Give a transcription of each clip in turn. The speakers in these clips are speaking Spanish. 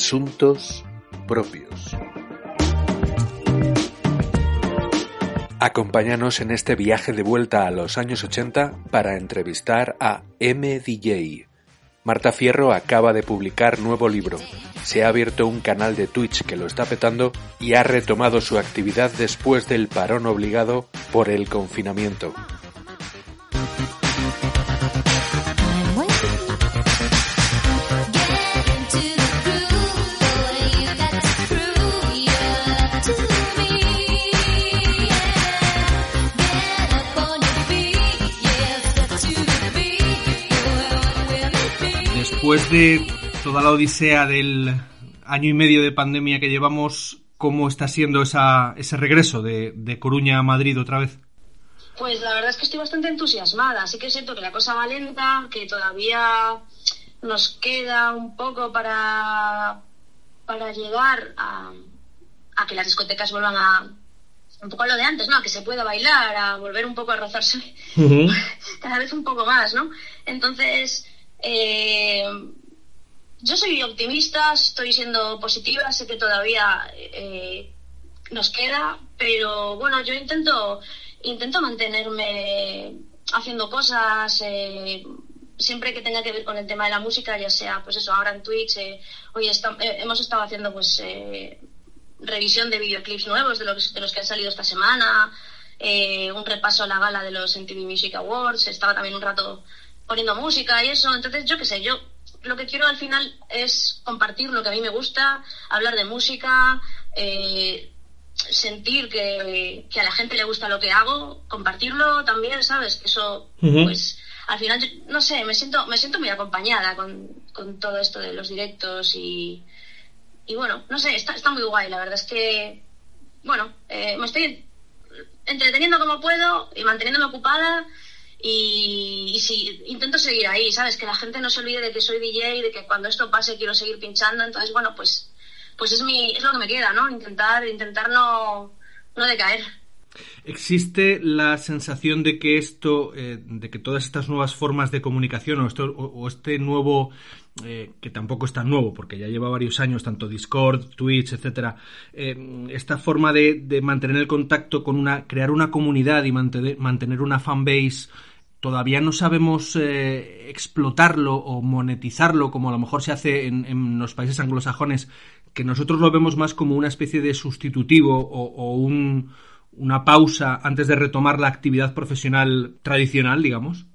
Asuntos propios. Acompáñanos en este viaje de vuelta a los años 80 para entrevistar a MDJ. Marta Fierro acaba de publicar nuevo libro. Se ha abierto un canal de Twitch que lo está petando y ha retomado su actividad después del parón obligado por el confinamiento. Después de toda la odisea del año y medio de pandemia que llevamos, ¿cómo está siendo esa, ese regreso de, Coruña a Madrid otra vez? Pues la verdad es que estoy bastante entusiasmada. Sí que siento que la cosa va lenta, que todavía nos queda un poco para, para llegar a, que las discotecas vuelvan a, un poco a lo de antes, ¿no? A que se pueda bailar, a volver un poco a rozarse cada vez un poco más, ¿no? Entonces, eh, yo soy optimista, estoy siendo positiva, sé que todavía eh, nos queda, pero bueno, yo intento, intento mantenerme haciendo cosas, eh, siempre que tenga que ver con el tema de la música, ya sea, pues eso, ahora en Twitch, eh, hoy hemos estado haciendo pues revisión de videoclips nuevos de los, de los que han salido esta semana, un repaso a la gala de los MTV Music Awards, estaba también un rato poniendo música y eso. Entonces, yo qué sé, yo lo que quiero al final es compartir lo que a mí me gusta, hablar de música, eh, sentir que, a la gente le gusta lo que hago, compartirlo también, ¿sabes? Eso, pues, al final, no sé, me siento, me siento muy acompañada con, con todo esto de los directos y, y bueno, no sé, está, está muy guay, la verdad es que, bueno, eh, me estoy entreteniendo como puedo y manteniéndome ocupada y, y intento seguir ahí, ¿sabes? Que la gente no se olvide de que soy DJ, de que cuando esto pase quiero seguir pinchando, entonces, bueno, pues, pues es, mi, es lo que me queda, ¿no? Intentar, intentar no, no decaer. ¿Existe la sensación de que esto, eh, de que todas estas nuevas formas de comunicación o, esto, o, este nuevo, eh, que tampoco es tan nuevo, porque ya lleva varios años, tanto Discord, Twitch, etcétera, eh, esta forma de, mantener el contacto con una, crear una comunidad y mantener, mantener una fanbase todavía no sabemos explotarlo o monetizarlo como a lo mejor se hace en, los países anglosajones, que nosotros lo vemos más como una especie de sustitutivo o, una pausa antes de retomar la actividad profesional tradicional, digamos?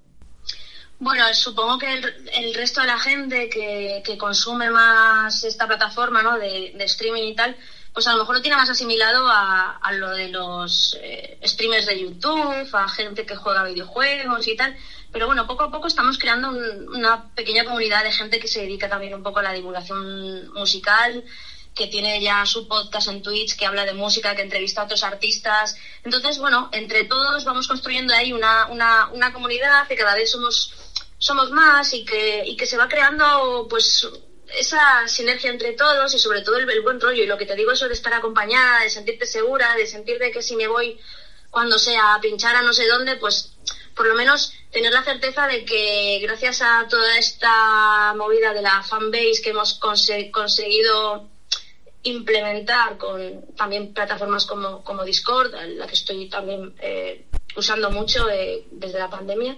Bueno, supongo que el, resto de la gente que, consume más esta plataforma ¿no? de, streaming y tal, pues a lo mejor lo tiene más asimilado a, lo de los eh, streamers de YouTube, a gente que juega videojuegos y tal. Pero bueno, poco a poco estamos creando una pequeña comunidad de gente que se dedica también un poco a la divulgación musical, que tiene ya su podcast en Twitch, que habla de música, que entrevista a otros artistas. Entonces, bueno, entre todos vamos construyendo ahí una, una, una comunidad que cada vez somos, somos más y que, y que se va creando pues esa sinergia entre todos y sobre todo el, buen rollo. Y lo que te digo, eso de estar acompañada, de sentirte segura, de sentir de que si me voy cuando sea a pinchar a no sé dónde, pues por lo menos tener la certeza de que gracias a toda esta movida de la fanbase que hemos conseguido implementar con también plataformas como, como Discord, la que estoy también eh, usando mucho eh, desde la pandemia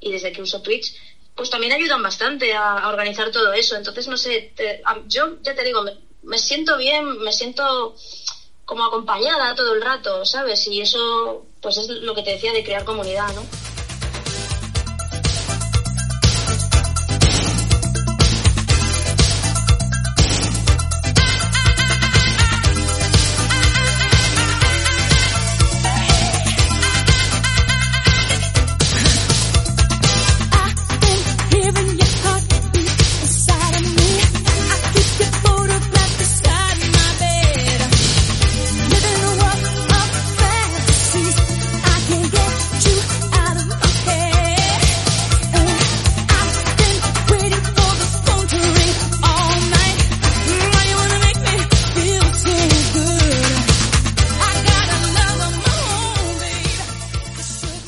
y desde que uso Twitch, pues también ayudan bastante a, organizar todo eso. Entonces, no sé, yo ya te digo, me, siento bien, me siento como acompañada todo el rato, ¿sabes? Y eso, pues es lo que te decía de crear comunidad, ¿no?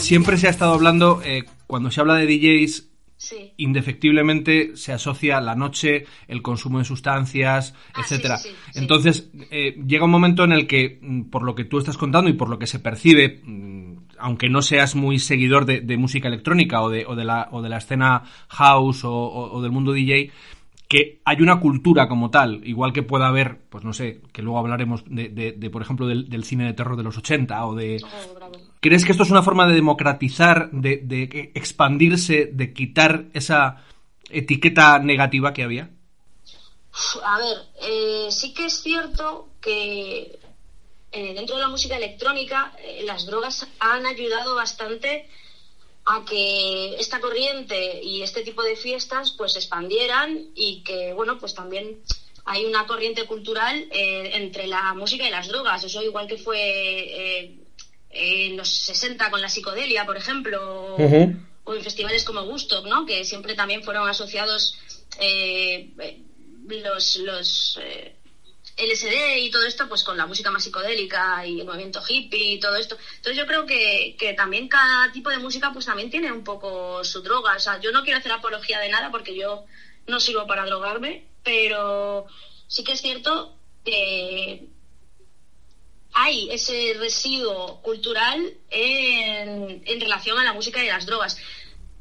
Siempre se ha estado hablando, eh, cuando se habla de DJs, indefectiblemente se asocia la noche, el consumo de sustancias, Ah, etcétera. sí, sí, sí. Entonces, eh, llega un momento en el que, mm, por lo que tú estás contando y por lo que se percibe, mm, aunque no seas muy seguidor de, de música electrónica o de, o de la, o de la escena house o, o- o del mundo DJ, que hay una cultura como tal, igual que pueda haber, pues no sé, que luego hablaremos de, de- de, por ejemplo, del, del cine de terror de los 80 o de... Oh. ¿Crees que esto es una forma de democratizar, de, expandirse, de quitar esa etiqueta negativa que había? A ver, eh, sí que es cierto que eh, dentro de la música electrónica eh, las drogas han ayudado bastante a que esta corriente y este tipo de fiestas pues se expandieran y que bueno pues también hay una corriente cultural entre la música y las drogas eso igual que fue en los 60 con la psicodelia por ejemplo o- o en festivales como Woodstock, ¿no? Que siempre también fueron asociados eh, eh, los, los eh, LSD y todo esto, pues con la música más psicodélica y el movimiento hippie y todo esto. Entonces yo creo que, que también cada tipo de música pues también tiene un poco su droga. O sea, yo no quiero hacer apología de nada porque yo no sirvo para drogarme, pero sí que es cierto que hay ese residuo cultural en, relación a la música y las drogas.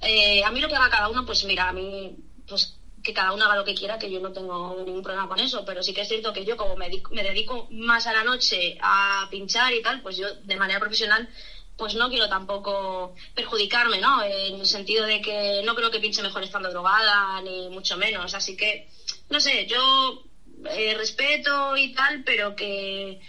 Eh, a mí lo que haga cada uno, pues mira, a mí, pues que cada uno haga lo que quiera, que yo no tengo ningún problema con eso, pero sí que es cierto que yo como me dedico más a la noche a pinchar y tal, pues yo de manera profesional pues no quiero tampoco perjudicarme, ¿no? En el sentido de que no creo que pinche mejor estando drogada, ni mucho menos. Así que, no sé, yo eh, respeto y tal, pero que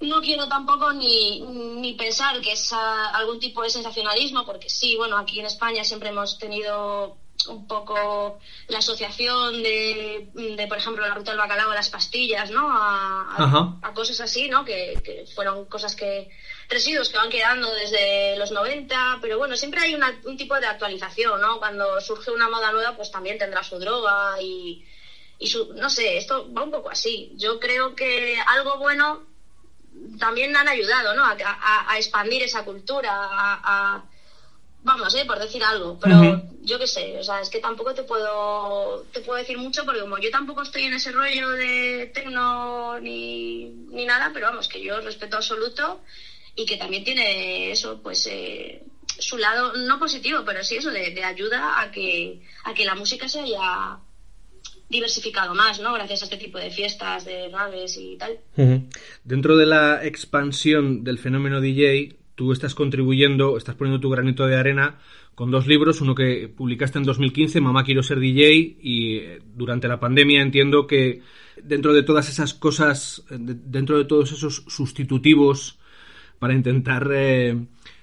no quiero tampoco ni, ni pensar que es algún tipo de sensacionalismo, porque sí, bueno, aquí en España siempre hemos tenido un poco la asociación de, de, por ejemplo, la ruta del bacalao a las pastillas, ¿no? A, a cosas así, ¿no? Que, que fueron cosas que residuos que van quedando desde los 90, pero bueno, siempre hay una- un tipo de actualización, ¿no? Cuando surge una moda nueva, pues también tendrá su droga y, y su, no sé, esto va un poco así. Yo creo que algo bueno también han ayudado, ¿no? A, a- a expandir esa cultura, a, a- vamos, ¿eh? Por decir algo, pero yo qué sé, o sea, es que tampoco te puedo, te puedo decir mucho porque como yo tampoco estoy en ese rollo de tecno ni, ni nada, pero vamos, que yo respeto absoluto y que también tiene eso, pues, eh, su lado no positivo, pero sí eso de, de ayuda a que, a que la música se haya diversificado más, ¿no? Gracias a este tipo de fiestas, de naves y tal. Dentro de la expansión del fenómeno DJ, tú estás contribuyendo, estás poniendo tu granito de arena con dos libros, uno que publicaste en 2015, Mamá quiero ser DJ, y eh, durante la pandemia entiendo que dentro de todas esas cosas, eh, de- dentro de todos esos sustitutivos para intentar eh,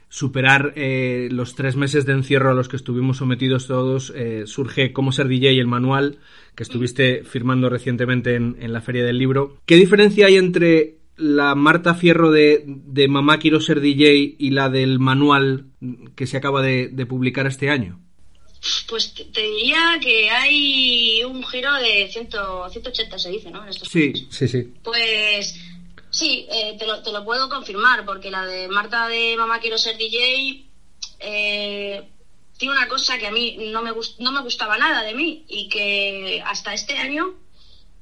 superar los tres meses de encierro a los que estuvimos sometidos todos, surge Cómo ser DJ, el manual, que estuviste firmando recientemente en, en la Feria del Libro. ¿Qué diferencia hay entre la Marta Fierro de, de Mamá Quiero Ser DJ y la del manual que se acaba de, de publicar este año? Pues te, te diría que hay un giro de 100, 180, se dice, ¿no? En estos Sí, sí, sí. Pues sí, eh, te, lo, te lo puedo confirmar, porque la de Marta de Mamá Quiero Ser DJ eh, tiene una cosa que a mí no me, gust- no me gustaba nada de mí y que hasta este año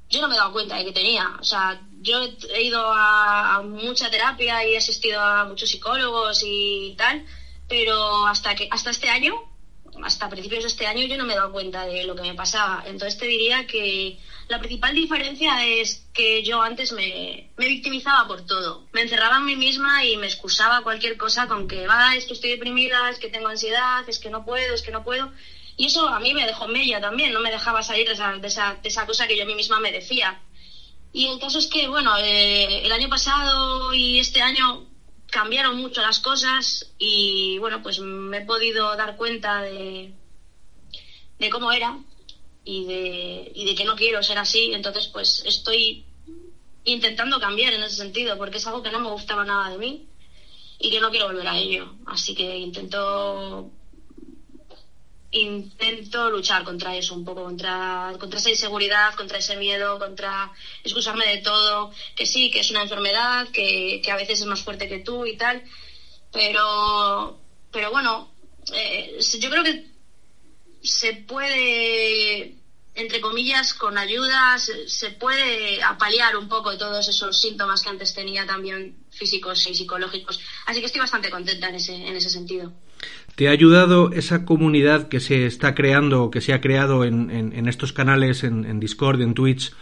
yo no me he dado cuenta de que tenía. O sea, yo he- ido a, a mucha terapia y he asistido a muchos psicólogos y tal, pero hasta que hasta este año, hasta principios de este año, yo no me he dado cuenta de lo que me pasaba. Entonces te diría que la principal diferencia es que yo antes me, me victimizaba por todo. Me encerraba en mí misma y me excusaba cualquier cosa con que, va, es que estoy deprimida, es que tengo ansiedad, es que no puedo, es que no puedo. Y eso a mí me dejó mella también, no me dejaba salir de esa, de esa, de esa cosa que yo a mí misma me decía. Y el caso es que, bueno, eh, el año pasado y este año cambiaron mucho las cosas y, bueno, pues me he podido dar cuenta de, de cómo era y de, y de que no quiero ser así. Entonces, pues estoy intentando cambiar en ese sentido porque es algo que no me gustaba nada de mí y que no quiero volver a ello. Así que intento intento luchar contra eso un poco, contra, contra esa inseguridad, contra ese miedo, contra excusarme de todo, que sí, que es una enfermedad, que, que a veces es más fuerte que tú y tal, pero, pero bueno, eh, yo creo que se puede, entre comillas, con ayuda, se, puede apalear un poco todos esos síntomas que antes tenía también físicos y psicológicos. Así que estoy bastante contenta en ese, en ese sentido. ¿Te ha ayudado esa comunidad que se está creando, que se ha creado en, en, estos canales, en, Discord, en Twitch,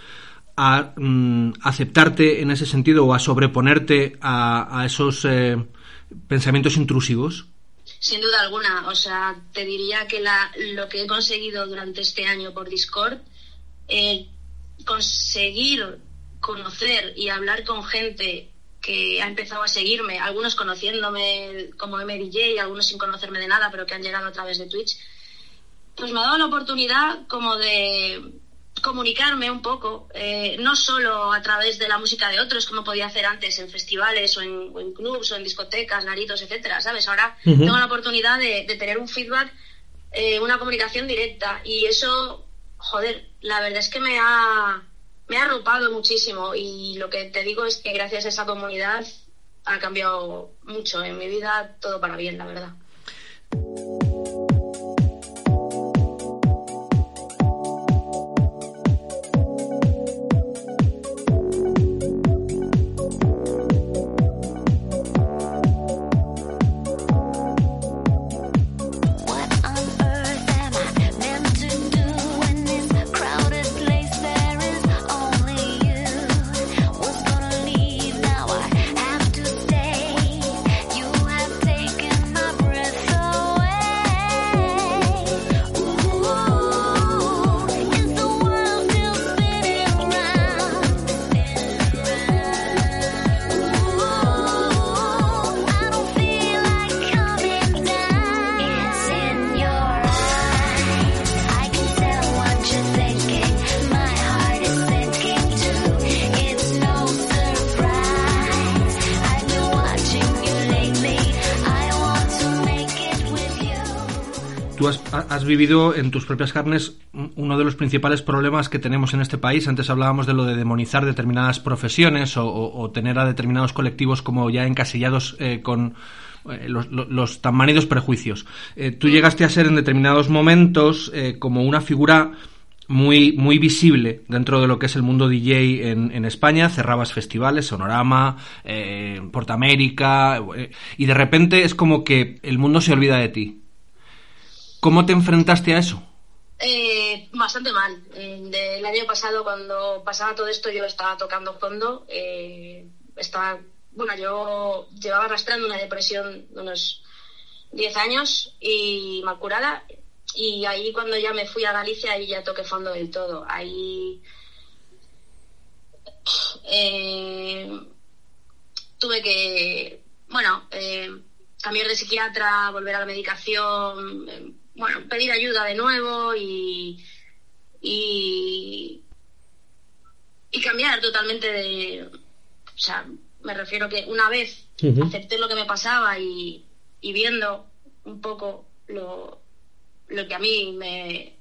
a mm, aceptarte en ese sentido o a sobreponerte a, a esos eh, pensamientos intrusivos? Sin duda alguna. O sea, te diría que lo que he conseguido durante este año por Discord, eh, conseguir conocer y hablar con gente que ha empezado a seguirme, algunos conociéndome como MDJ, algunos sin conocerme de nada, pero que han llegado a través de Twitch, pues me ha dado la oportunidad como de comunicarme un poco, eh, no solo a través de la música de otros, como podía hacer antes en festivales o en, en clubs o en discotecas, naritos, etcétera, ¿sabes? Ahora tengo la oportunidad de, tener un feedback, eh, una comunicación directa y eso, joder, la verdad es que me ha, me ha arropado muchísimo y lo que te digo es que gracias a esa comunidad ha cambiado mucho en mi vida, todo para bien, la verdad. Vivido en tus propias carnes uno de los principales problemas que tenemos en este país. Antes hablábamos de lo de demonizar determinadas profesiones o, tener a determinados colectivos como ya encasillados eh, con eh, los, tan manidos prejuicios. Eh, tú llegaste a ser en determinados momentos como una figura muy, muy visible dentro de lo que es el mundo DJ en, España. Cerrabas festivales, Sonorama, Portamérica, y de repente es como que el mundo se olvida de ti. ¿Cómo te enfrentaste a eso? Eh, bastante mal. el año pasado, cuando pasaba todo esto, yo estaba tocando fondo. Eh, estaba, bueno, yo llevaba arrastrando una depresión de unos 10 años y mal curada. Y ahí, cuando ya me fui a Galicia, ahí ya toqué fondo del todo. Ahí. Eh, tuve que, bueno, cambiar de psiquiatra, volver a la medicación, bueno, pedir ayuda de nuevo y, y, cambiar totalmente de... O sea, me refiero que una vez acepté lo que me pasaba y, viendo un poco lo, lo que a mí me,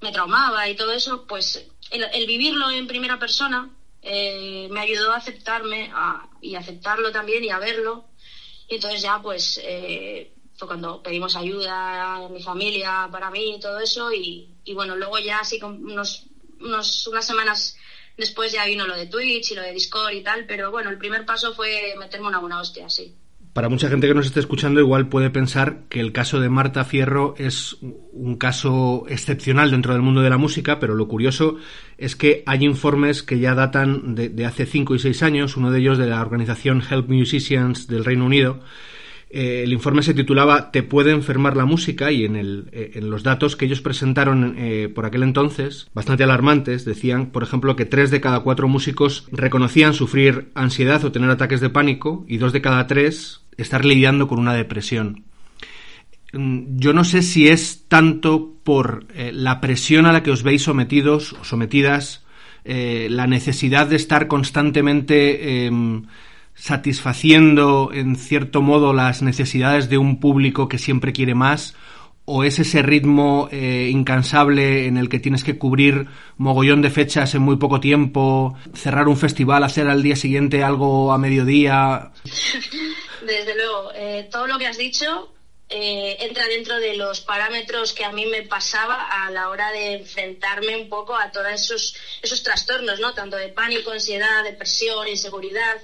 me traumaba y todo eso, pues el, vivirlo en primera persona eh, me ayudó a aceptarme y aceptarlo también y a verlo. Y entonces ya pues eh, cuando pedimos ayuda a mi familia, para mí y todo eso. Y, bueno, luego ya así unos, unos, unas semanas después ya vino lo de Twitch y lo de Discord y tal. Pero bueno, el primer paso fue meterme una buena hostia, sí. Para mucha gente que nos esté escuchando, igual puede pensar que el caso de Marta Fierro es un caso excepcional dentro del mundo de la música, pero lo curioso es que hay informes que ya datan de, de hace 5 y 6 años, uno de ellos de la organización Help Musicians del Reino Unido, eh, el informe se titulaba Te puede enfermar la música y en, eh, en los datos que ellos presentaron eh, por aquel entonces, bastante alarmantes, decían, por ejemplo, que tres de cada cuatro músicos reconocían sufrir ansiedad o tener ataques de pánico y dos de cada tres estar lidiando con una depresión. Mm, yo no sé si es tanto por la presión a la que os veis sometidos o sometidas, la necesidad de estar constantemente em, satisfaciendo en cierto modo las necesidades de un público que siempre quiere más o es ese ritmo eh, incansable en el que tienes que cubrir mogollón de fechas en muy poco tiempo, cerrar un festival, hacer al día siguiente algo a mediodía. Desde luego, eh, todo lo que has dicho eh, entra dentro de los parámetros que a mí me pasaba a la hora de enfrentarme un poco a todos esos, esos trastornos, ¿no? Tanto de pánico, ansiedad, depresión, inseguridad.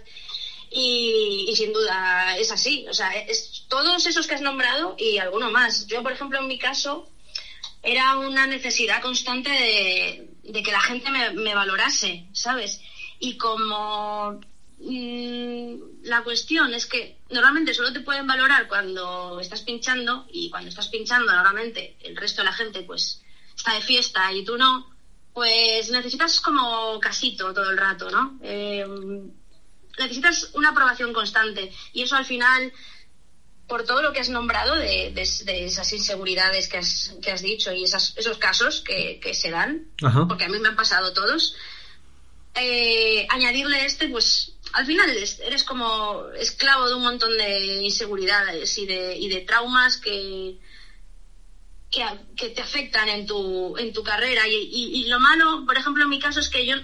Y, sin duda es así. O sea, es todos esos que has nombrado y alguno más. Yo, por ejemplo, en mi caso, era una necesidad constante de, que la gente me, me valorase, ¿sabes? Y como Mm, la cuestión es que normalmente solo te pueden valorar cuando estás pinchando y cuando estás pinchando normalmente el resto de la gente pues está de fiesta y tú no, pues necesitas como casito todo el rato, ¿no? Eh, necesitas una aprobación constante y eso al final, por todo lo que has nombrado de, esas inseguridades que has, que has dicho y esas, esos casos que, se dan, porque a mí me han pasado todos, eh, añadirle este, pues al final eres, como esclavo de un montón de inseguridades y de, y de traumas que, que, te afectan en tu, en tu carrera. Y, lo malo, por ejemplo, en mi caso es que yo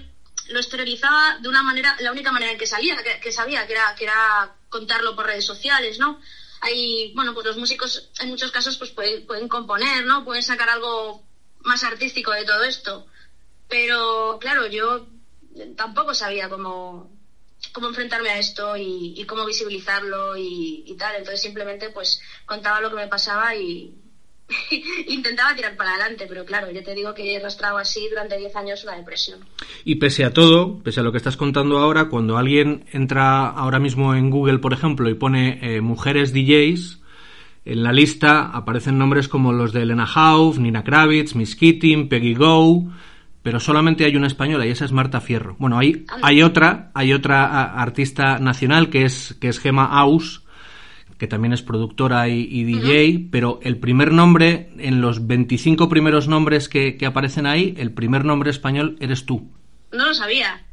lo esterilizaba de una manera, la única manera en que salía, que, sabía, que era, que era contarlo por redes sociales, ¿no? Hay, bueno, pues los músicos en muchos casos pues pueden, pueden componer, ¿no? Pueden sacar algo más artístico de todo esto. Pero claro, yo tampoco sabía cómo, cómo enfrentarme a esto y, cómo visibilizarlo y, tal. Entonces simplemente pues contaba lo que me pasaba y intentaba tirar para adelante, pero claro, yo te digo que he arrastrado así durante 10 años una depresión. Y pese a todo, pese a lo que estás contando ahora, cuando alguien entra ahora mismo en Google, por ejemplo, y pone eh, mujeres DJs, en la lista aparecen nombres como los de Elena Hauf, Nina Kravitz, Miss Keating, Peggy Go, pero solamente hay una española y esa es Marta Fierro. Bueno, hay, hay otra, hay otra artista nacional que es, que es Gema Aus, que también es productora y, DJ, pero el primer nombre, en los 25 primeros nombres que, que aparecen ahí, el primer nombre español eres tú. No lo sabía.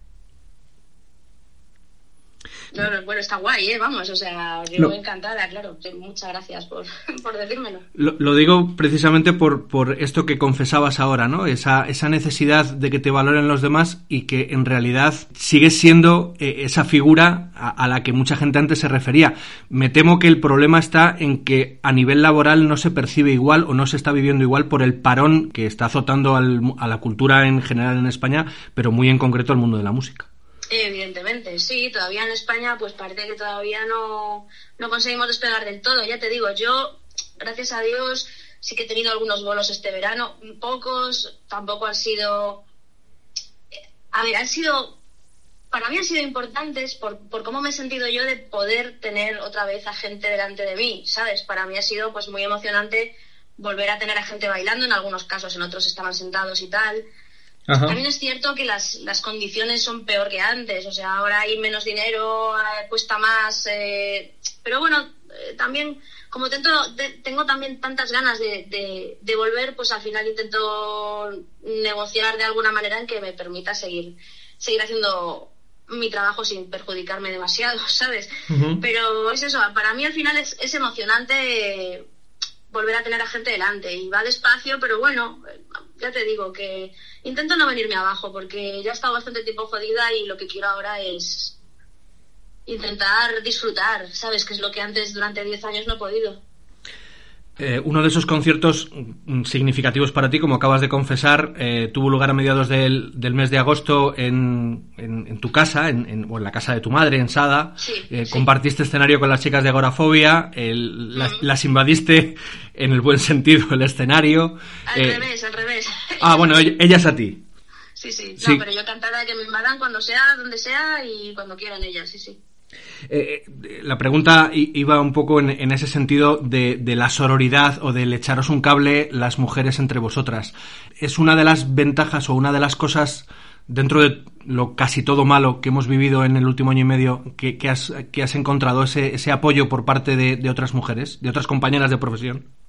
No, bueno, está guay, ¿eh? Vamos, o sea, yo encantada, claro. Muchas gracias por, por decírmelo. Lo, digo precisamente por, por esto que confesabas ahora, ¿no? Esa, esa necesidad de que te valoren los demás y que en realidad sigues siendo eh, esa figura a, la que mucha gente antes se refería. Me temo que el problema está en que a nivel laboral no se percibe igual o no se está viviendo igual por el parón que está azotando al, a la cultura en general en España, pero muy en concreto al mundo de la música. Evidentemente, sí, todavía en España pues parece que todavía no, no conseguimos despegar del todo. Ya te digo, yo, gracias a Dios, sí que he tenido algunos bolos este verano, pocos, tampoco han sido... A ver, han sido... Para mí han sido importantes por, por cómo me he sentido yo de poder tener otra vez a gente delante de mí, ¿sabes? Para mí ha sido pues muy emocionante volver a tener a gente bailando, en algunos casos, en otros estaban sentados y tal. También es cierto que las, las condiciones son peor que antes, o sea, ahora hay menos dinero, eh, cuesta más, eh, pero bueno, eh, también como tengo también tantas ganas de, de, volver, pues al final intento negociar de alguna manera en que me permita seguir, seguir haciendo mi trabajo sin perjudicarme demasiado, ¿sabes? Pero es eso, para mí al final es, es emocionante volver a tener a gente delante y va despacio, pero bueno, ya te digo que intento no venirme abajo porque ya he estado bastante tiempo jodida y lo que quiero ahora es intentar disfrutar, ¿sabes? Que es lo que antes durante 10 años no he podido. Eh, uno de esos conciertos mm, significativos para ti, como acabas de confesar, eh, tuvo lugar a mediados del, mes de agosto en, tu casa, en, o en la casa de tu madre, en Sada. Eh, compartiste escenario con las chicas de Agorafobia, las, invadiste en el buen sentido el escenario. Al revés, al revés. Ah, bueno, ellas a ti. Sí, sí, No, pero yo cantaré que me invadan cuando sea, donde sea y cuando quieran ellas, sí, sí. Eh, la pregunta iba un poco en, ese sentido de, la sororidad o del echaros un cable las mujeres entre vosotras. ¿Es una de las ventajas o una de las cosas dentro de lo casi todo malo que hemos vivido en el último año y medio que, has, encontrado ese apoyo por parte de otras mujeres, de otras compañeras de profesión?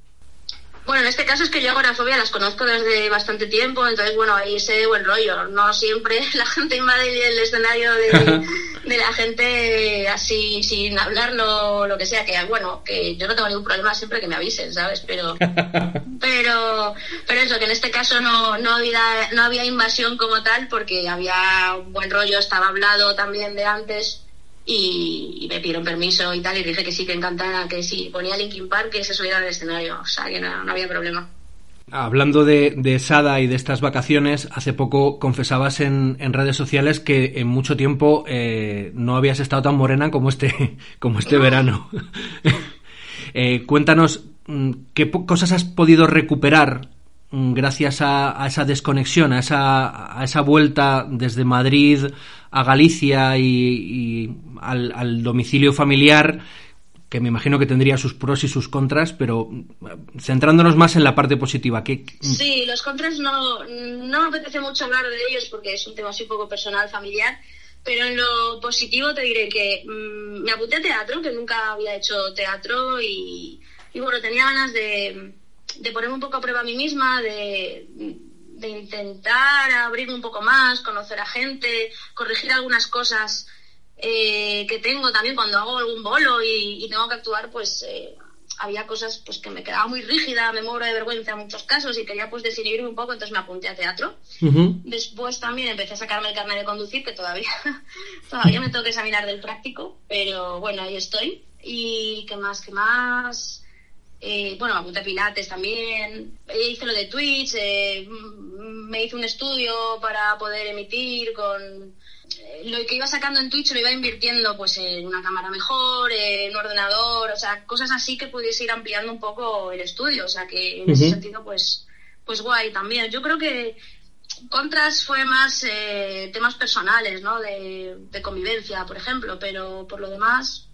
Bueno, en este caso es que yo agorafobia las conozco desde bastante tiempo, entonces, bueno, ahí sé buen rollo. No siempre la gente invade el escenario de, la gente así, sin hablarlo, lo que sea, que bueno, que yo no tengo ningún problema siempre que me avisen, ¿sabes? Pero, pero, pero eso, que en este caso no, no, había, no había invasión como tal, porque había un buen rollo, estaba hablado también de antes y, me pidieron permiso y tal, y dije que sí, que encantada, que sí, ponía Linkin Park que se subiera al escenario, o sea, que no, no había problema. Hablando de, de, Sada y de estas vacaciones, hace poco confesabas en, en redes sociales que en mucho tiempo eh, no habías estado tan morena como este, como este verano. eh, cuéntanos mm, qué cosas has podido recuperar mm, gracias a, a, esa desconexión, a esa, a esa vuelta desde Madrid a Galicia y, al, domicilio familiar que me imagino que tendría sus pros y sus contras, pero mm, centrándonos más en la parte positiva. ¿qué... Sí, los contras no, no me apetece mucho hablar de ellos porque es un tema así un poco personal, familiar, pero en lo positivo te diré que mmm, me apunté a teatro, que nunca había hecho teatro y, y bueno, tenía ganas de, de ponerme un poco a prueba a mí misma, de, de intentar abrirme un poco más, conocer a gente, corregir algunas cosas eh, que tengo también cuando hago algún bolo y, y tengo que actuar, pues eh, había cosas pues que me quedaba muy rígida, me muero de vergüenza en muchos casos y quería pues desinhibirme un poco, entonces me apunté a teatro. Uh -huh. Después también empecé a sacarme el carnet de conducir, que todavía, todavía me tengo que examinar del práctico, pero bueno, ahí estoy. Y qué más, qué más. Eh, bueno, apunté Pilates también, hice lo de Twitch, eh, me hice un estudio para poder emitir con lo que iba sacando en Twitch lo iba invirtiendo pues en una cámara mejor, en un ordenador, o sea, cosas así que pudiese ir ampliando un poco el estudio, o sea que en uh -huh. ese sentido pues pues guay también. Yo creo que contras fue más eh, temas personales, ¿no? De, de, convivencia, por ejemplo, pero por lo demás,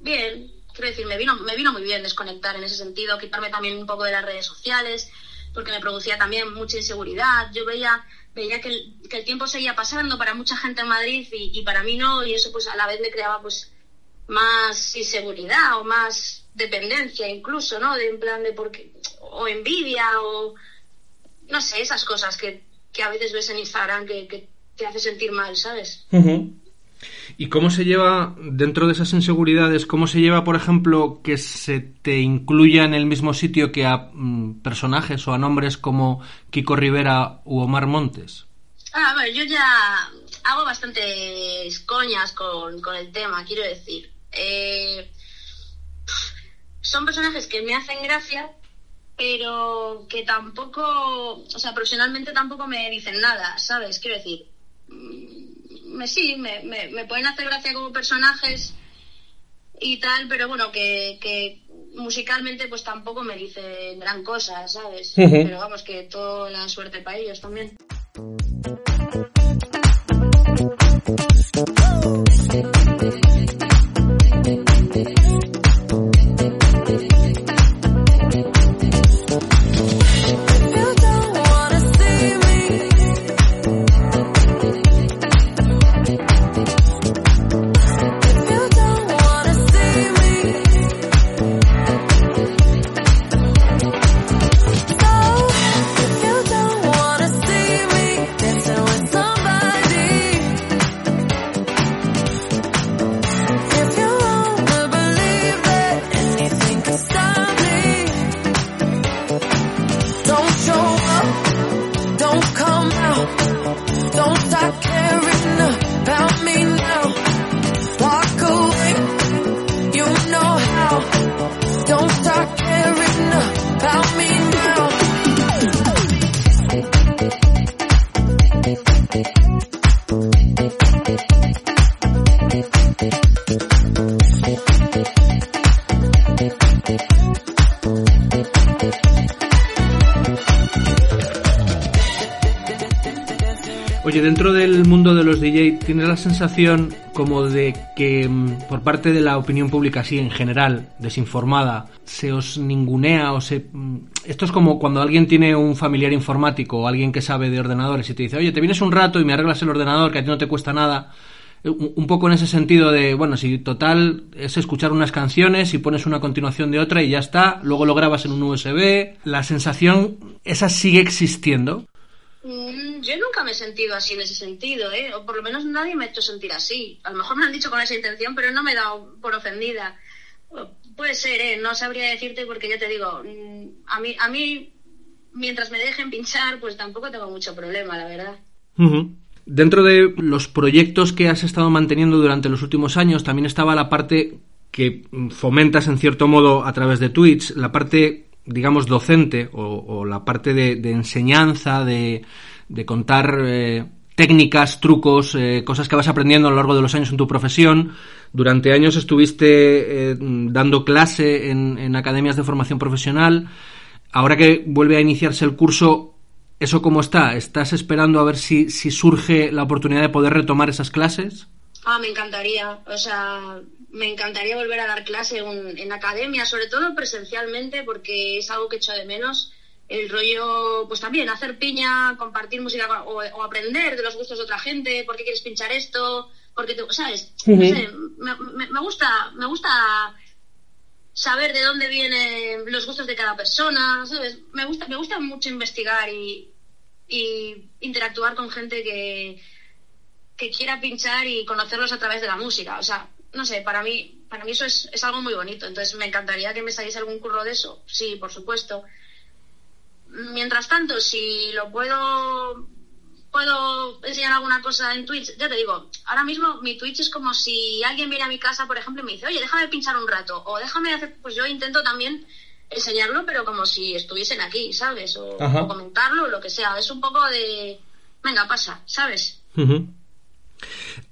bien. Quiero decir, me vino, me vino muy bien desconectar en ese sentido, quitarme también un poco de las redes sociales, porque me producía también mucha inseguridad. Yo veía veía que el, tiempo seguía pasando para mucha gente en Madrid y, para mí no, y eso pues a la vez me creaba pues más inseguridad o más dependencia incluso, ¿no? De en plan de porque, o envidia o no sé, esas cosas que, que a veces ves en Instagram que, te hace sentir mal, ¿sabes? Uh. ¿Y cómo se lleva, dentro de esas inseguridades, cómo se lleva, por ejemplo, que se te incluya en el mismo sitio que a mm, personajes o a nombres como Kiko Rivera u Omar Montes? Ah, bueno, yo ya hago bastantes coñas con, con el tema, quiero decir. Eh, son personajes que me hacen gracia, pero que tampoco, o sea, profesionalmente tampoco me dicen nada, ¿sabes? Quiero decir me, sí, me, me, me, pueden hacer gracia como personajes y tal, pero bueno, que, que musicalmente pues tampoco me dicen gran cosa, ¿sabes? Uh -huh. Pero vamos, que toda la suerte para ellos también. Dentro del mundo de los DJ, ¿tienes la sensación como de que mm, por parte de la opinión pública, así en general, desinformada, se os ningunea o se... Mm, esto es como cuando alguien tiene un familiar informático o alguien que sabe de ordenadores y te dice, oye, te vienes un rato y me arreglas el ordenador, que a ti no te cuesta nada. Un poco en ese sentido de, bueno, si total es escuchar unas canciones y pones una continuación de otra y ya está, luego lo grabas en un USB, la sensación, esa sigue existiendo. Mm, yo nunca me he sentido así en ese sentido, ¿eh? O por lo menos nadie me ha hecho sentir así. A lo mejor me han dicho con esa intención, pero no me he dado por ofendida. Puede ser, ¿eh? No sabría decirte porque ya te digo, mm, a mí, a mí mientras me dejen pinchar, pues tampoco tengo mucho problema, la verdad. Dentro de los proyectos que has estado manteniendo durante los últimos años, también estaba la parte que fomentas en cierto modo a través de Twitch, la parte, digamos, docente o, la parte de, enseñanza, de, contar eh, técnicas, trucos, eh, cosas que vas aprendiendo a lo largo de los años en tu profesión. Durante años estuviste eh, dando clase en, academias de formación profesional. Ahora que vuelve a iniciarse el curso, ¿eso cómo está? ¿Estás esperando a ver si, si surge la oportunidad de poder retomar esas clases? Ah, me encantaría. O sea, me encantaría volver a dar clase en, en academia, sobre todo presencialmente, porque es algo que echo de menos el rollo, pues también hacer piña, compartir música o, aprender de los gustos de otra gente, por qué quieres pinchar esto, porque te, ¿sabes? no sé, me, gusta, me gusta saber de dónde vienen los gustos de cada persona, ¿sabes? Me gusta, me gusta mucho investigar y, y interactuar con gente que, que quiera pinchar y conocerlos a través de la música. O sea, no sé, para mí, para mí eso es, es algo muy bonito. Entonces me encantaría que me saliese algún curro de eso. Sí, por supuesto. Mientras tanto, si lo puedo puedo enseñar alguna cosa en Twitch, ya te digo, ahora mismo mi Twitch es como si alguien viene a mi casa, por ejemplo, y me dice, oye, déjame pinchar un rato, o déjame hacer, pues yo intento también enseñarlo, pero como si estuviesen aquí, ¿sabes? O, comentarlo, o lo que sea. Es un poco de, venga, pasa, ¿sabes?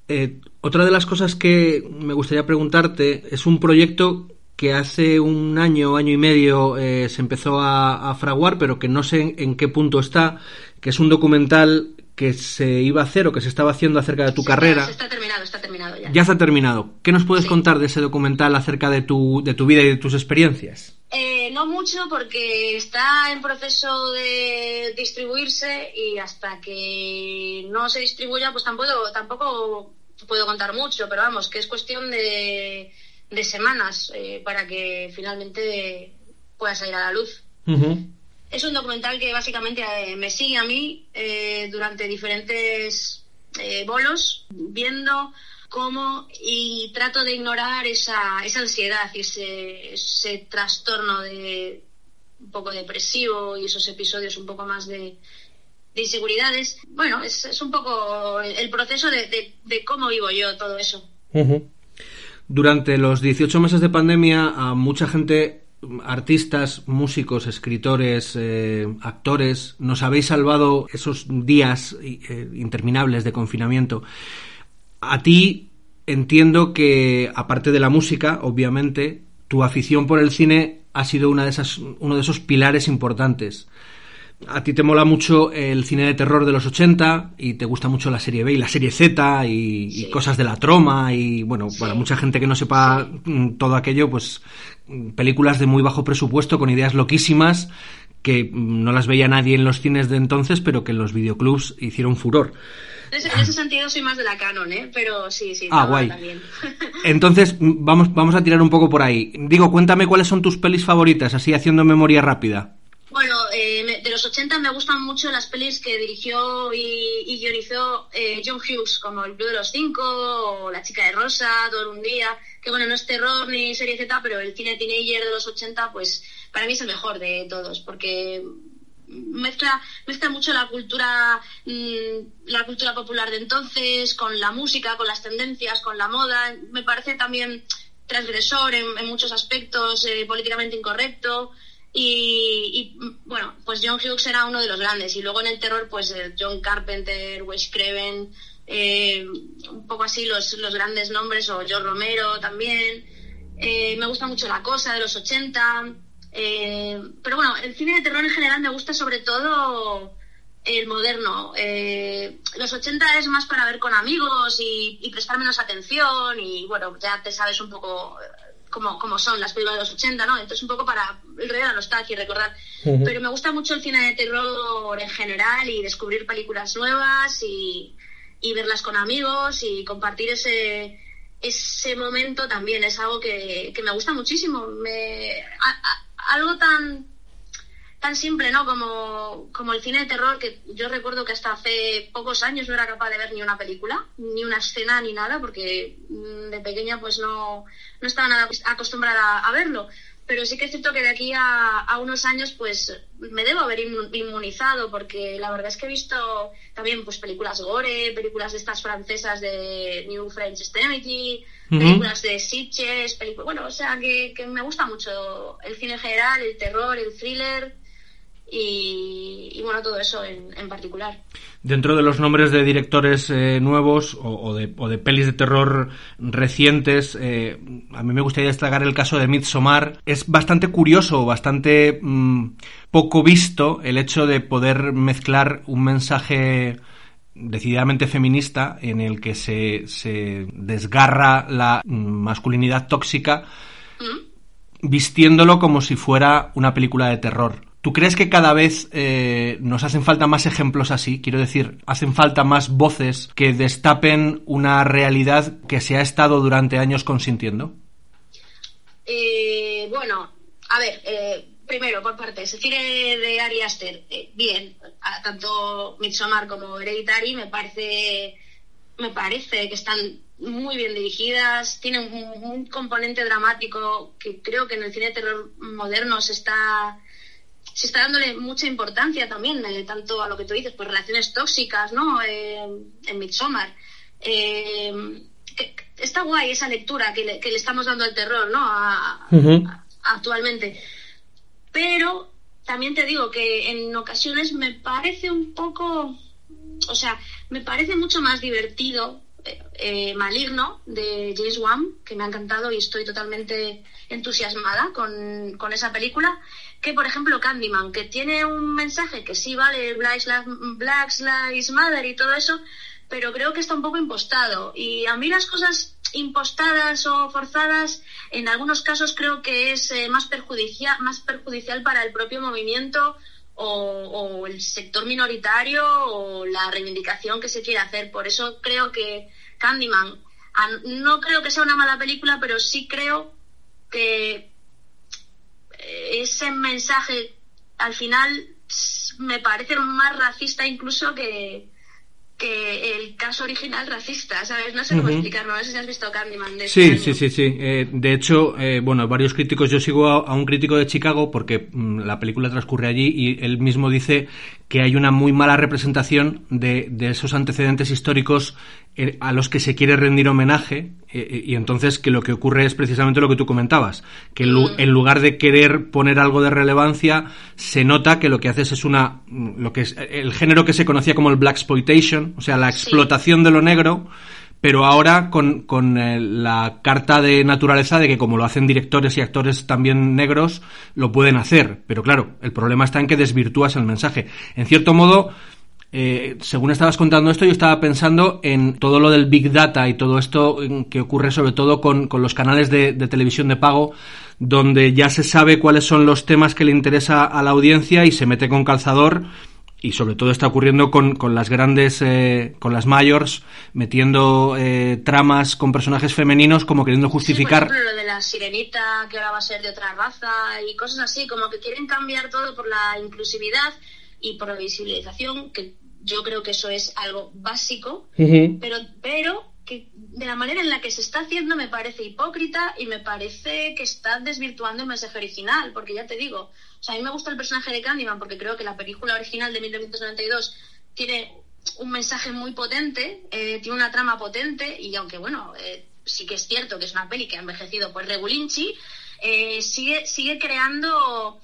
Eh, otra de las cosas que me gustaría preguntarte es un proyecto que hace un año, año y medio eh, se empezó a, fraguar, pero que no sé en, qué punto está, que es un documental que se iba a hacer o que se estaba haciendo acerca de tu carrera. Está, terminado, está terminado ya. Ya está terminado. ¿Qué nos puedes contar de ese documental acerca de tu, de tu vida y de tus experiencias? Eh, no mucho porque está en proceso de distribuirse y hasta que no se distribuya pues tampoco, tampoco puedo contar mucho, pero vamos, que es cuestión de de semanas eh, para que finalmente pueda salir a la luz. Es un documental que básicamente eh, me sigue a mí eh, durante diferentes bolos, viendo cómo y trato de ignorar esa, esa ansiedad y ese, ese trastorno de un poco depresivo y esos episodios un poco más de, de inseguridades. Bueno, es, es un poco el, proceso de, de, cómo vivo yo todo eso. Durante los 18 meses de pandemia, a mucha gente, artistas, músicos, escritores, eh, actores, nos habéis salvado esos días eh, interminables de confinamiento. A ti entiendo que, aparte de la música, obviamente, tu afición por el cine ha sido una de esas, uno de esos pilares importantes. A ti te mola mucho el cine de terror de los 80 y te gusta mucho la serie B y la serie Z y, cosas de la troma y bueno, para mucha gente que no sepa mm, todo aquello, pues mm, películas de muy bajo presupuesto con ideas loquísimas que mm, no las veía nadie en los cines de entonces, pero que en los videoclubs hicieron furor. En ese, sentido soy más de la canon, ¿eh? Pero sí, sí. Ah, guay. Entonces, vamos, vamos a tirar un poco por ahí. Digo, cuéntame cuáles son tus pelis favoritas, así haciendo memoria rápida. Bueno, eh, de los 80 me gustan mucho las pelis que dirigió y, guionizó eh, John Hughes, como El Club de los Cinco o La Chica de Rosa, Todo un Día, que bueno, no es terror ni serie Z, pero el cine teenager de los 80, pues para mí es el mejor de todos, porque mezcla, mezcla mucho la cultura, mm, la cultura popular de entonces, con la música, con las tendencias, con la moda. Me parece también transgresor en, muchos aspectos, eh, políticamente incorrecto. Y, bueno, pues John Hughes era uno de los grandes. Y luego en el terror, pues eh, John Carpenter, Wes Craven, eh, un poco así los, los grandes nombres, o George Romero también. Me gusta mucho La Cosa de los 80. Pero bueno, el cine de terror en general me gusta sobre todo el moderno. los 80 es más para ver con amigos y, y prestar menos atención y bueno, ya te sabes un poco como, como son las películas de los 80, ¿no? Entonces un poco para el rey de la nostalgia y recordar. Pero me gusta mucho el cine de terror en general y descubrir películas nuevas y, y verlas con amigos y compartir ese, ese momento también. Es algo que, que me gusta muchísimo. Me, algo tan tan simple, ¿no? Como, como el cine de terror, que yo recuerdo que hasta hace pocos años no era capaz de ver ni una película, ni una escena, ni nada, porque mm, de pequeña pues no, no estaba nada acostumbrada a verlo. Pero sí que es cierto que de aquí a, unos años pues me debo haber inmunizado porque la verdad es que he visto también pues películas gore, películas de estas francesas de New French Extremity, películas de Sitches, películas, bueno, o sea que, que me gusta mucho el cine general, el terror, el thriller y, bueno, todo eso en, particular. Dentro de los nombres de directores eh, nuevos o, de, o, de, pelis de terror recientes, eh, a mí me gustaría destacar el caso de Midsommar. Es bastante curioso, bastante mm, poco visto el hecho de poder mezclar un mensaje decididamente feminista en el que se, se desgarra la masculinidad tóxica ¿Mm? vistiéndolo como si fuera una película de terror. ¿Tú crees que cada vez eh, nos hacen falta más ejemplos así? Quiero decir, hacen falta más voces que destapen una realidad que se ha estado durante años consintiendo. Eh, bueno, a ver, eh, primero por partes. El cine de Ari Aster, bien, tanto Midsommar como Hereditary me parece, me parece que están muy bien dirigidas, tienen un, un componente dramático que creo que en el cine de terror moderno se está se está dándole mucha importancia también, eh, tanto a lo que tú dices, pues relaciones tóxicas, ¿no? Eh, en Midsommar. Eh, está guay esa lectura que le, estamos dando al terror, ¿no? actualmente. Pero también te digo que en ocasiones me parece un poco, o sea, me parece mucho más divertido Maligno de James Wan, que me ha encantado y estoy totalmente entusiasmada con, con esa película que, por ejemplo, Candyman, que tiene un mensaje que sí vale Black Lives Matter y todo eso, pero creo que está un poco impostado. Y a mí las cosas impostadas o forzadas, en algunos casos creo que es eh, más, perjudicial, más perjudicial para el propio movimiento o, el sector minoritario o la reivindicación que se quiere hacer. Por eso creo que Candyman, no creo que sea una mala película, pero sí creo que ese mensaje al final me parece más racista incluso que, que el caso original racista, ¿sabes? No sé cómo explicarlo, no sé si has visto Candyman. De sí, sí, sí, sí, eh, de hecho, eh, bueno, varios críticos, yo sigo a, un crítico de Chicago porque mm, la película transcurre allí y él mismo dice que hay una muy mala representación de, de esos antecedentes históricos eh, a los que se quiere rendir homenaje eh, y entonces que lo que ocurre es precisamente lo que tú comentabas, que mm. en lugar de querer poner algo de relevancia, se nota que lo que haces es una, mm, lo que es el género que se conocía como el black exploitation, o sea, la explotación de lo negro, pero ahora con, con eh, la carta de naturaleza de que como lo hacen directores y actores también negros, lo pueden hacer. Pero claro, el problema está en que desvirtúas el mensaje. En cierto modo, eh, según estabas contando esto, yo estaba pensando en todo lo del Big Data y todo esto que ocurre sobre todo con, los canales de, televisión de pago, donde ya se sabe cuáles son los temas que le interesa a la audiencia y se mete con calzador. Y sobre todo está ocurriendo con, las grandes, eh, con las mayors, metiendo eh, tramas con personajes femeninos como queriendo justificar... lo de la sirenita, que ahora va a ser de otra raza y cosas así, como que quieren cambiar todo por la inclusividad y por la visibilización, que yo creo que eso es algo básico, pero, pero que de la manera en la que se está haciendo me parece hipócrita y me parece que está desvirtuando el mensaje original, porque ya te digo, o sea, a mí me gusta el personaje de Candyman porque creo que la película original de 1992 tiene un mensaje muy potente, eh, tiene una trama potente y aunque bueno, eh, sí que es cierto que es una peli que ha envejecido por Regulinchi, eh, sigue, sigue creando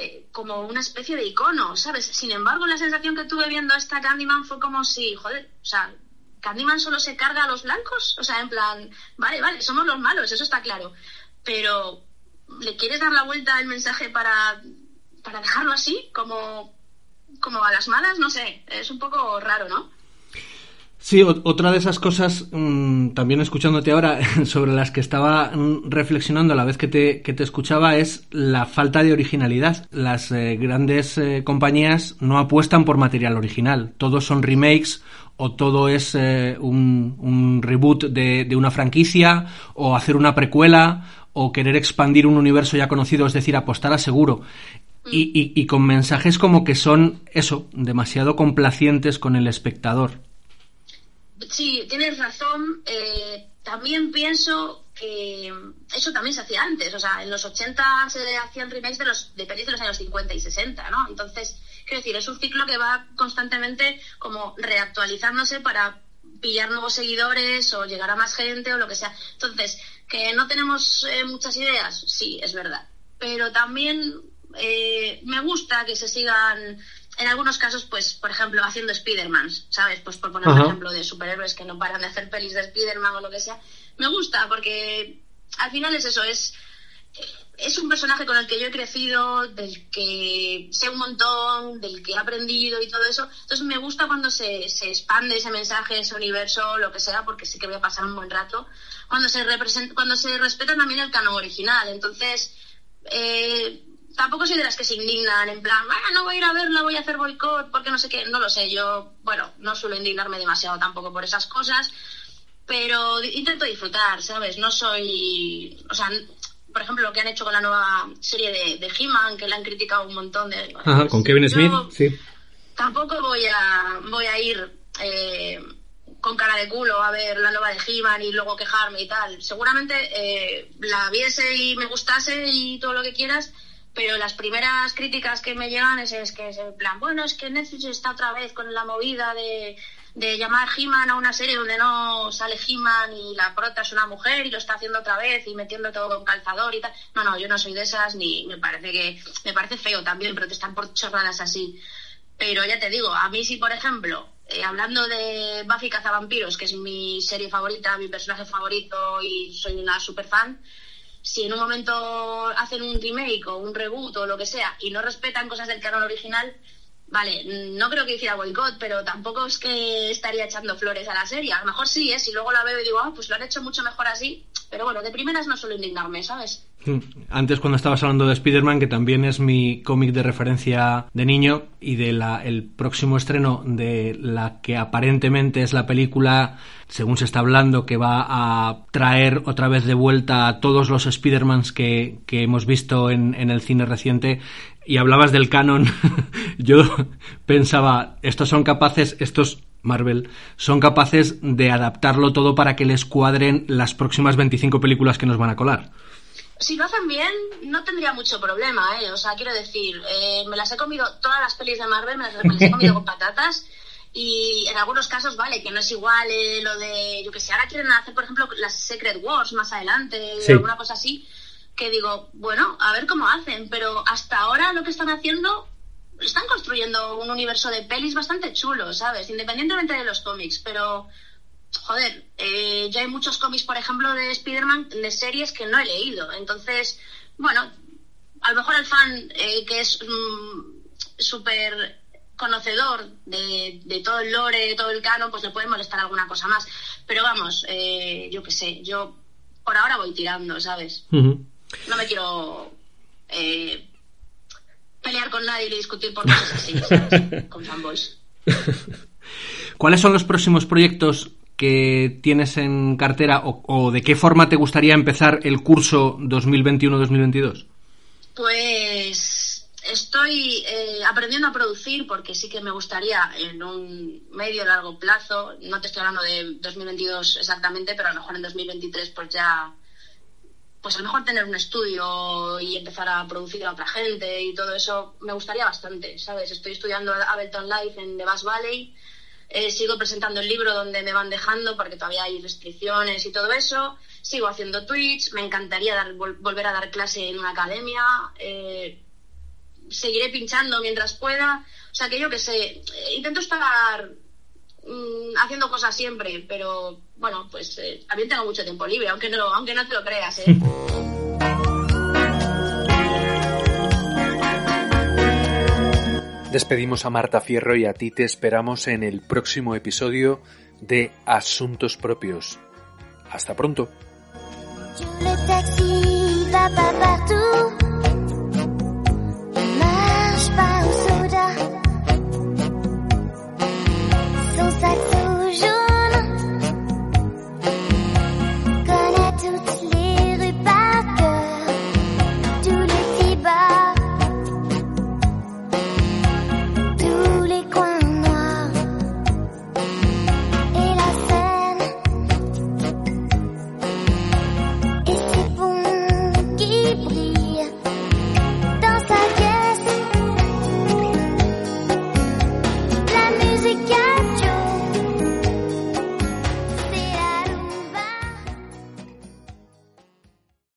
eh, como una especie de icono, ¿sabes? Sin embargo, la sensación que tuve viendo esta Candyman fue como si, joder, o sea, Candyman solo se carga a los blancos, o sea, en plan, vale, vale, somos los malos, eso está claro, pero ¿le quieres dar la vuelta al mensaje para, para dejarlo así, como, como a las malas? No sé, es un poco raro, ¿no? Sí, otra de esas cosas, mm, también escuchándote ahora, sobre las que estaba mm, reflexionando a la vez que te, que te escuchaba, es la falta de originalidad. Las eh, grandes eh, compañías no apuestan por material original. Todos son remakes o todo es eh, un, un, reboot de, de una franquicia o hacer una precuela o querer expandir un universo ya conocido, es decir, apostar a seguro. Y, y, y con mensajes como que son, eso, demasiado complacientes con el espectador sí, tienes razón. Eh, también pienso que eso también se hacía antes. O sea, en los 80 se hacían remakes de, los, de pelis de los años 50 y 60, ¿no? Entonces, quiero decir, es un ciclo que va constantemente como reactualizándose para pillar nuevos seguidores o llegar a más gente o lo que sea. Entonces, que no tenemos eh, muchas ideas, sí, es verdad. Pero también eh, me gusta que se sigan en algunos casos, pues, por ejemplo, haciendo Spider-Man, ¿sabes? Pues por poner un ejemplo de superhéroes que no paran de hacer pelis de Spider-Man o lo que sea. Me gusta porque al final es eso, es, es un personaje con el que yo he crecido, del que sé un montón, del que he aprendido y todo eso. Entonces me gusta cuando se, se expande ese mensaje, ese universo, lo que sea, porque sé que voy a pasar un buen rato. Cuando se, cuando se respeta también el canon original. Entonces, eh, tampoco soy de las que se indignan en plan, ah, no voy a ir a verla, voy a hacer boicot, porque no sé qué, no lo sé, yo, bueno, no suelo indignarme demasiado tampoco por esas cosas, pero intento disfrutar, ¿sabes? No soy, o sea, por ejemplo, lo que han hecho con la nueva serie de, de He-Man, que la han criticado un montón de... Ajá, con Kevin Smith, sí. Tampoco voy a, voy a ir... Eh, con cara de culo a ver la nueva de He-Man y luego quejarme y tal. Seguramente eh, la viese y me gustase y todo lo que quieras, pero las primeras críticas que me llegan es, que es en plan, bueno, es que Netflix está otra vez con la movida de, de llamar He-Man a una serie donde no sale He-Man y la prota es una mujer y lo está haciendo otra vez y metiendo todo con calzador y tal. No, no, yo no soy de esas ni me parece que me parece feo también protestar por chorradas así. Pero ya te digo, a mí sí, por ejemplo, eh, hablando de Buffy Cazavampiros, que es mi serie favorita, mi personaje favorito y soy una super fan, si en un momento hacen un remake o un reboot o lo que sea y no respetan cosas del canon original, vale, no creo que hiciera boicot, pero tampoco es que estaría echando flores a la serie. A lo mejor sí, ¿eh? si luego la veo y digo, ah, pues lo han hecho mucho mejor así. Pero bueno, de primeras no suelo indignarme, ¿sabes? Antes cuando estabas hablando de Spider-Man, que también es mi cómic de referencia de niño, y de la, el próximo estreno de la que aparentemente es la película, según se está hablando, que va a traer otra vez de vuelta a todos los Spider-Mans que, que hemos visto en, en el cine reciente, y hablabas del canon, yo pensaba, estos son capaces, estos Marvel, son capaces de adaptarlo todo para que les cuadren las próximas 25 películas que nos van a colar. Si lo hacen bien, no tendría mucho problema, ¿eh? O sea, quiero decir, eh, me las he comido, todas las pelis de Marvel me las, he comido con patatas y en algunos casos, vale, que no es igual eh, lo de, yo que sé, ahora quieren hacer, por ejemplo, las Secret Wars más adelante, o alguna cosa así, que digo, bueno, a ver cómo hacen, pero hasta ahora lo que están haciendo están construyendo un universo de pelis bastante chulo, ¿sabes? Independientemente de los cómics, pero joder, eh, ya hay muchos cómics, por ejemplo, de Spider-Man, de series que no he leído. Entonces, bueno, a lo mejor el fan eh, que es mm, súper conocedor de, todo el lore, todo el canon, pues le puede molestar alguna cosa más. Pero vamos, eh, yo qué sé, yo por ahora voy tirando, ¿sabes? No me quiero pelear con nadie y discutir por cosas así, Con fanboys. ¿Cuáles son los próximos proyectos que tienes en cartera o, de qué forma te gustaría empezar el curso 2021-2022? Pues estoy eh, aprendiendo a producir porque sí que me gustaría en un medio largo plazo, no te estoy hablando de 2022 exactamente, pero a lo mejor en 2023 pues ya pues a lo mejor tener un estudio y empezar a producir a otra gente y todo eso me gustaría bastante, ¿sabes? Estoy estudiando Ableton Live en The Bass Valley, eh, sigo presentando el libro donde me van dejando porque todavía hay restricciones y todo eso, sigo haciendo Twitch, me encantaría dar, volver a dar clase en una academia, eh, seguiré pinchando mientras pueda, o sea que yo que sé, eh, intento estar Mm, haciendo cosas siempre, pero bueno, pues eh, también tengo mucho tiempo libre, aunque no, aunque no te lo creas. ¿eh? Despedimos a Marta Fierro y a ti te esperamos en el próximo episodio de Asuntos Propios. Hasta pronto.